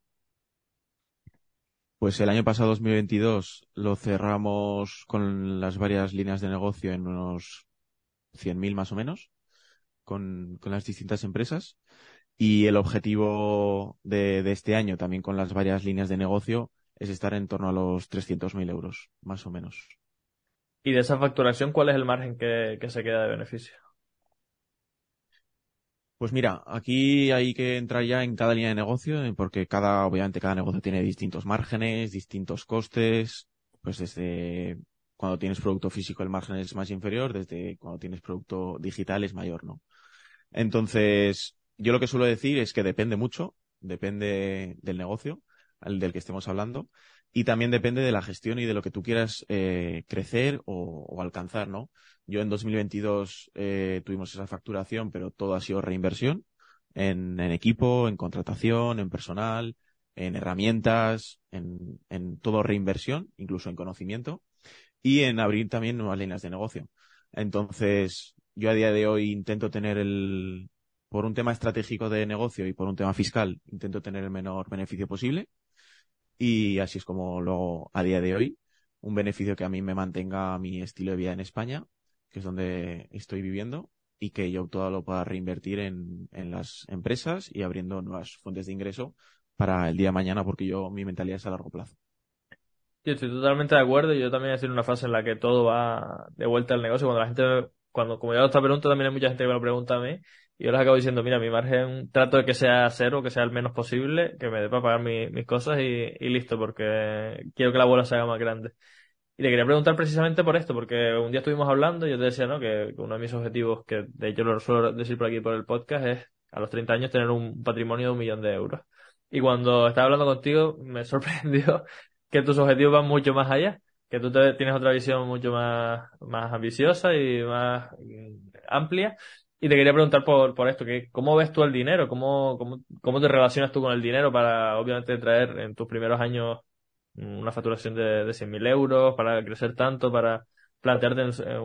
Speaker 2: Pues el año pasado, 2022, lo cerramos con las varias líneas de negocio en unos 100.000 más o menos, con, con, las distintas empresas. Y el objetivo de, de, este año, también con las varias líneas de negocio, es estar en torno a los 300.000 euros, más o menos.
Speaker 1: ¿Y de esa facturación, cuál es el margen que, que se queda de beneficio?
Speaker 2: Pues mira, aquí hay que entrar ya en cada línea de negocio, eh, porque cada, obviamente, cada negocio tiene distintos márgenes, distintos costes, pues desde cuando tienes producto físico el margen es más inferior, desde cuando tienes producto digital es mayor, ¿no? Entonces, yo lo que suelo decir es que depende mucho, depende del negocio, del que estemos hablando, y también depende de la gestión y de lo que tú quieras eh, crecer o, o, alcanzar, ¿no? Yo en 2022 eh, tuvimos esa facturación, pero todo ha sido reinversión en, en equipo, en contratación, en personal, en herramientas, en, en todo reinversión, incluso en conocimiento, y en abrir también nuevas líneas de negocio. Entonces, yo a día de hoy intento tener el, por un tema estratégico de negocio y por un tema fiscal, intento tener el menor beneficio posible. Y así es como lo a día de hoy. Un beneficio que a mí me mantenga mi estilo de vida en España, que es donde estoy viviendo, y que yo todo lo pueda reinvertir en, en las empresas y abriendo nuevas fuentes de ingreso para el día de mañana, porque yo mi mentalidad es a largo plazo.
Speaker 1: Yo estoy totalmente de acuerdo. Yo también estoy en una fase en la que todo va de vuelta al negocio. Cuando la gente, cuando, como ya esta pregunta, también hay mucha gente que me lo pregunta a mí. Yo les acabo diciendo, mira, mi margen trato de que sea cero, que sea el menos posible, que me dé para pagar mis cosas y, y listo, porque quiero que la bola se haga más grande. Y le quería preguntar precisamente por esto, porque un día estuvimos hablando y yo te decía, ¿no? Que uno de mis objetivos, que de hecho lo suelo decir por aquí por el podcast, es a los 30 años tener un patrimonio de un millón de euros. Y cuando estaba hablando contigo, me (laughs) sorprendió que tus objetivos van mucho más allá, que tú te, tienes otra visión mucho más, más ambiciosa y más mm, amplia. Y te quería preguntar por, por esto, que ¿cómo ves tú el dinero? ¿Cómo, cómo, cómo te relacionas tú con el dinero para, obviamente, traer en tus primeros años una facturación de, de 100.000 euros, para crecer tanto, para plantearte en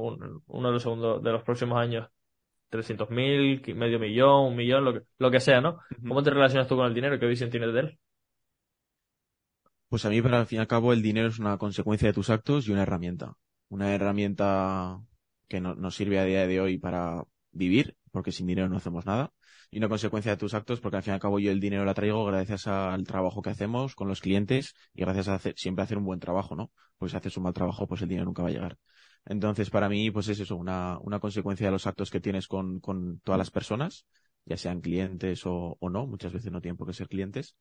Speaker 1: uno de los segundos, de los próximos años 300.000, medio millón, un millón, lo que, lo que sea, ¿no? ¿Cómo te relacionas tú con el dinero? ¿Qué visión tienes de él?
Speaker 2: Pues a mí, para al fin y al cabo, el dinero es una consecuencia de tus actos y una herramienta. Una herramienta que no, nos sirve a día de hoy para vivir, porque sin dinero no hacemos nada. Y una consecuencia de tus actos, porque al fin y al cabo yo el dinero la traigo gracias al trabajo que hacemos con los clientes y gracias a hacer, siempre hacer un buen trabajo, ¿no? Pues si haces un mal trabajo, pues el dinero nunca va a llegar. Entonces, para mí, pues es eso, una, una consecuencia de los actos que tienes con, con todas las personas ya sean clientes o, o, no, muchas veces no tienen por qué ser clientes.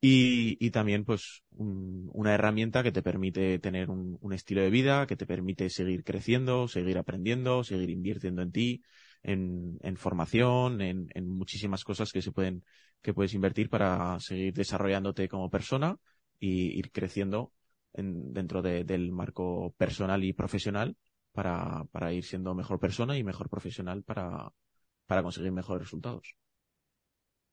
Speaker 2: Y, y también, pues, un, una herramienta que te permite tener un, un, estilo de vida, que te permite seguir creciendo, seguir aprendiendo, seguir invirtiendo en ti, en, en formación, en, en, muchísimas cosas que se pueden, que puedes invertir para seguir desarrollándote como persona y ir creciendo en, dentro de, del marco personal y profesional para, para ir siendo mejor persona y mejor profesional para, para conseguir mejores resultados.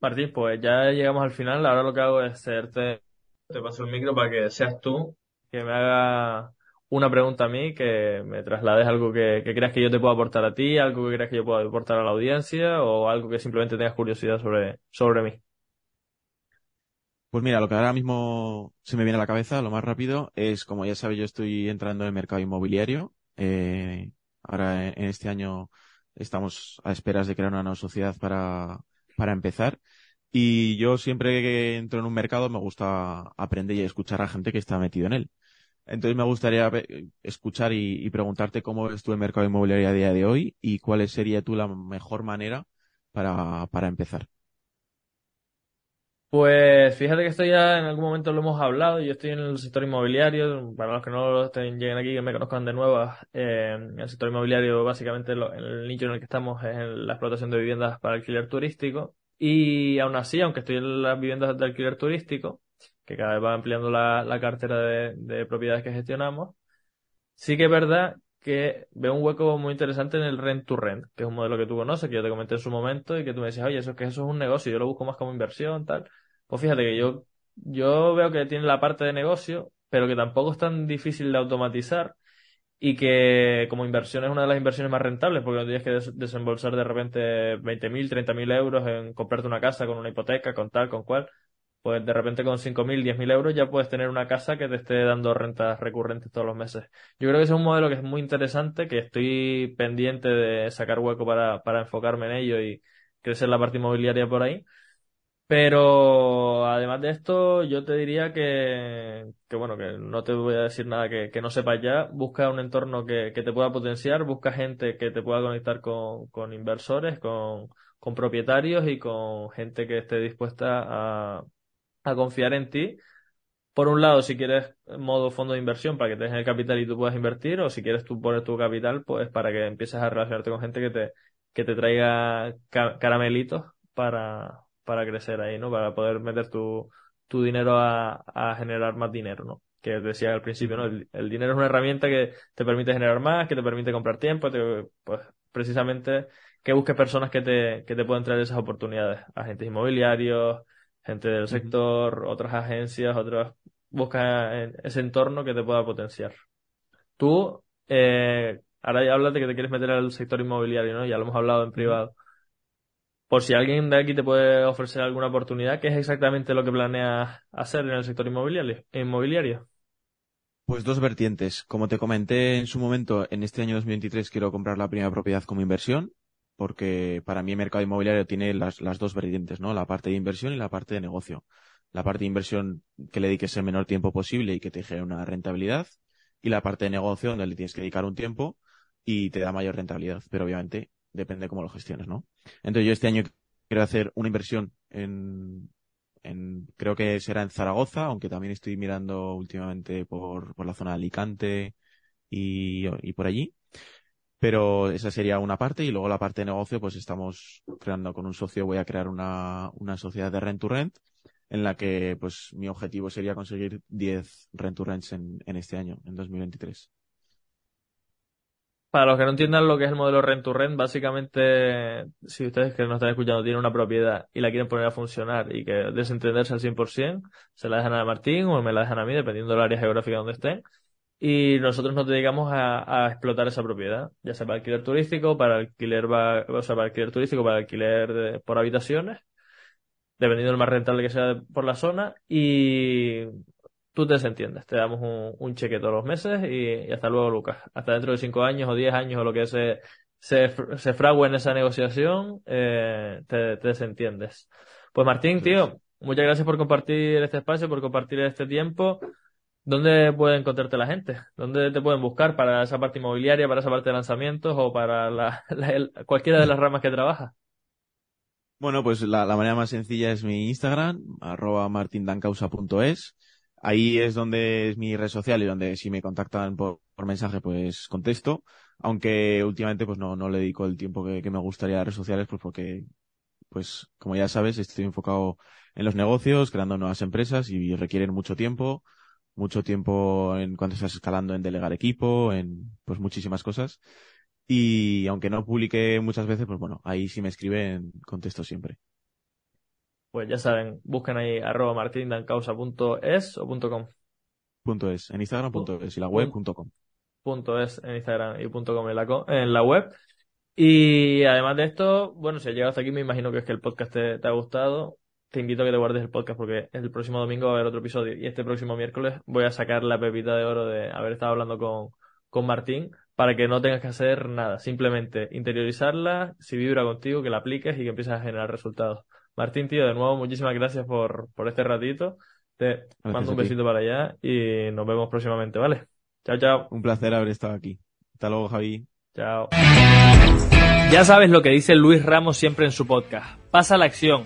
Speaker 1: Martín, pues ya llegamos al final. Ahora lo que hago es hacerte, te paso el micro para que seas tú que me haga una pregunta a mí, que me traslades algo que, que creas que yo te pueda aportar a ti, algo que creas que yo pueda aportar a la audiencia o algo que simplemente tengas curiosidad sobre, sobre mí.
Speaker 2: Pues mira, lo que ahora mismo se me viene a la cabeza, lo más rápido, es como ya sabes, yo estoy entrando en el mercado inmobiliario. Eh, ahora en este año Estamos a esperas de crear una nueva sociedad para, para empezar. Y yo siempre que entro en un mercado me gusta aprender y escuchar a gente que está metido en él. Entonces me gustaría escuchar y, preguntarte cómo ves tú el mercado inmobiliario a día de hoy y cuál sería tú la mejor manera para, para empezar.
Speaker 1: Pues fíjate que esto ya en algún momento lo hemos hablado. Yo estoy en el sector inmobiliario. Para los que no estén, lleguen aquí, que me conozcan de nuevo, eh, el sector inmobiliario, básicamente, lo, el nicho en el que estamos es en la explotación de viviendas para alquiler turístico. Y aún así, aunque estoy en las viviendas de alquiler turístico, que cada vez va ampliando la, la cartera de, de propiedades que gestionamos, sí que es verdad que veo un hueco muy interesante en el rent to rent, que es un modelo que tú conoces, que yo te comenté en su momento y que tú me decías, oye, eso es que eso es un negocio, yo lo busco más como inversión, tal. Pues fíjate que yo, yo veo que tiene la parte de negocio, pero que tampoco es tan difícil de automatizar y que como inversión es una de las inversiones más rentables porque no tienes que desembolsar de repente 20.000, 30.000 euros en comprarte una casa con una hipoteca, con tal, con cual. Pues de repente con 5.000, 10.000 euros ya puedes tener una casa que te esté dando rentas recurrentes todos los meses. Yo creo que es un modelo que es muy interesante, que estoy pendiente de sacar hueco para, para enfocarme en ello y crecer la parte inmobiliaria por ahí. Pero además de esto, yo te diría que, que bueno, que no te voy a decir nada que, que no sepas ya. Busca un entorno que, que, te pueda potenciar, busca gente que te pueda conectar con, con inversores, con, con propietarios y con gente que esté dispuesta a, a confiar en ti. Por un lado, si quieres modo fondo de inversión para que te dejen el capital y tú puedas invertir, o si quieres tú poner tu capital, pues para que empieces a relacionarte con gente que te, que te traiga caramelitos para, para crecer ahí, ¿no? Para poder meter tu, tu dinero a, a generar más dinero, ¿no? Que decía al principio, ¿no? El, el, dinero es una herramienta que te permite generar más, que te permite comprar tiempo, te, pues precisamente que busques personas que te, que te puedan traer esas oportunidades, agentes inmobiliarios, gente del sector, otras agencias, otras, busca ese entorno que te pueda potenciar. Tú, eh, ahora ya hablas de que te quieres meter al sector inmobiliario, ¿no? Ya lo hemos hablado en privado. Por si alguien de aquí te puede ofrecer alguna oportunidad, ¿qué es exactamente lo que planeas hacer en el sector inmobiliario? inmobiliario?
Speaker 2: Pues dos vertientes. Como te comenté en su momento, en este año 2023 quiero comprar la primera propiedad como inversión, porque para mí el mercado inmobiliario tiene las, dos vertientes, ¿no? La parte de inversión y la parte de negocio. La parte de inversión que le dediques el menor tiempo posible y que te genere una rentabilidad, y la parte de negocio donde le tienes que dedicar un tiempo y te da mayor rentabilidad. Pero obviamente depende cómo lo gestiones, ¿no? Entonces yo este año quiero hacer una inversión en, en creo que será en Zaragoza, aunque también estoy mirando últimamente por, por la zona de Alicante y, y por allí. Pero esa sería una parte y luego la parte de negocio, pues estamos creando con un socio, voy a crear una, una sociedad de rent to rent en la que pues mi objetivo sería conseguir 10 rent to rents en, en este año, en 2023.
Speaker 1: Para los que no entiendan lo que es el modelo rent to rent, básicamente, si ustedes que nos están escuchando tienen una propiedad y la quieren poner a funcionar y que desentenderse al 100%, se la dejan a Martín o me la dejan a mí, dependiendo del área geográfica donde estén. Y nosotros nos dedicamos a, explotar esa propiedad, ya sea para alquiler turístico, para alquiler, o sea, para alquiler turístico, para alquiler por habitaciones, dependiendo del más rentable que sea por la zona. Y tú te desentiendes, te damos un, cheque todos los meses y, hasta luego, Lucas. Hasta dentro de cinco años o diez años o lo que se, se, se frague en esa negociación, eh, te, desentiendes. Pues Martín, tío, muchas gracias por compartir este espacio, por compartir este tiempo. ¿Dónde puede encontrarte la gente? ¿Dónde te pueden buscar para esa parte inmobiliaria, para esa parte de lanzamientos o para la, (laughs) cualquiera de las ramas que trabajas?
Speaker 2: Bueno, pues la, la, manera más sencilla es mi Instagram, arroba martindancausa.es. Ahí es donde es mi red social y donde si me contactan por, mensaje pues contesto, aunque últimamente pues no, no le dedico el tiempo que, me gustaría a redes sociales pues porque pues como ya sabes estoy enfocado en los negocios, creando nuevas empresas y requieren mucho tiempo, mucho tiempo en cuando estás escalando en delegar equipo, en pues muchísimas cosas. Y aunque no publique muchas veces, pues bueno, ahí si me escriben contesto siempre
Speaker 1: pues ya saben, busquen ahí arroba martindancausa.es o .com.
Speaker 2: Punto .es, en Instagram punto .es y la web punto .com.
Speaker 1: Punto .es en Instagram y punto .com en la, en la web. Y además de esto, bueno, si has llegado hasta aquí me imagino que es que el podcast te, te ha gustado. Te invito a que te guardes el podcast porque el próximo domingo va a haber otro episodio y este próximo miércoles voy a sacar la pepita de oro de haber estado hablando con, con Martín para que no tengas que hacer nada, simplemente interiorizarla, si vibra contigo, que la apliques y que empieces a generar resultados. Martín, tío, de nuevo, muchísimas gracias por, por este ratito. Te mando un besito para allá y nos vemos próximamente, ¿vale? Chao, chao.
Speaker 2: Un placer haber estado aquí. Hasta luego, Javi.
Speaker 1: Chao. Ya sabes lo que dice Luis Ramos siempre en su podcast. Pasa la acción.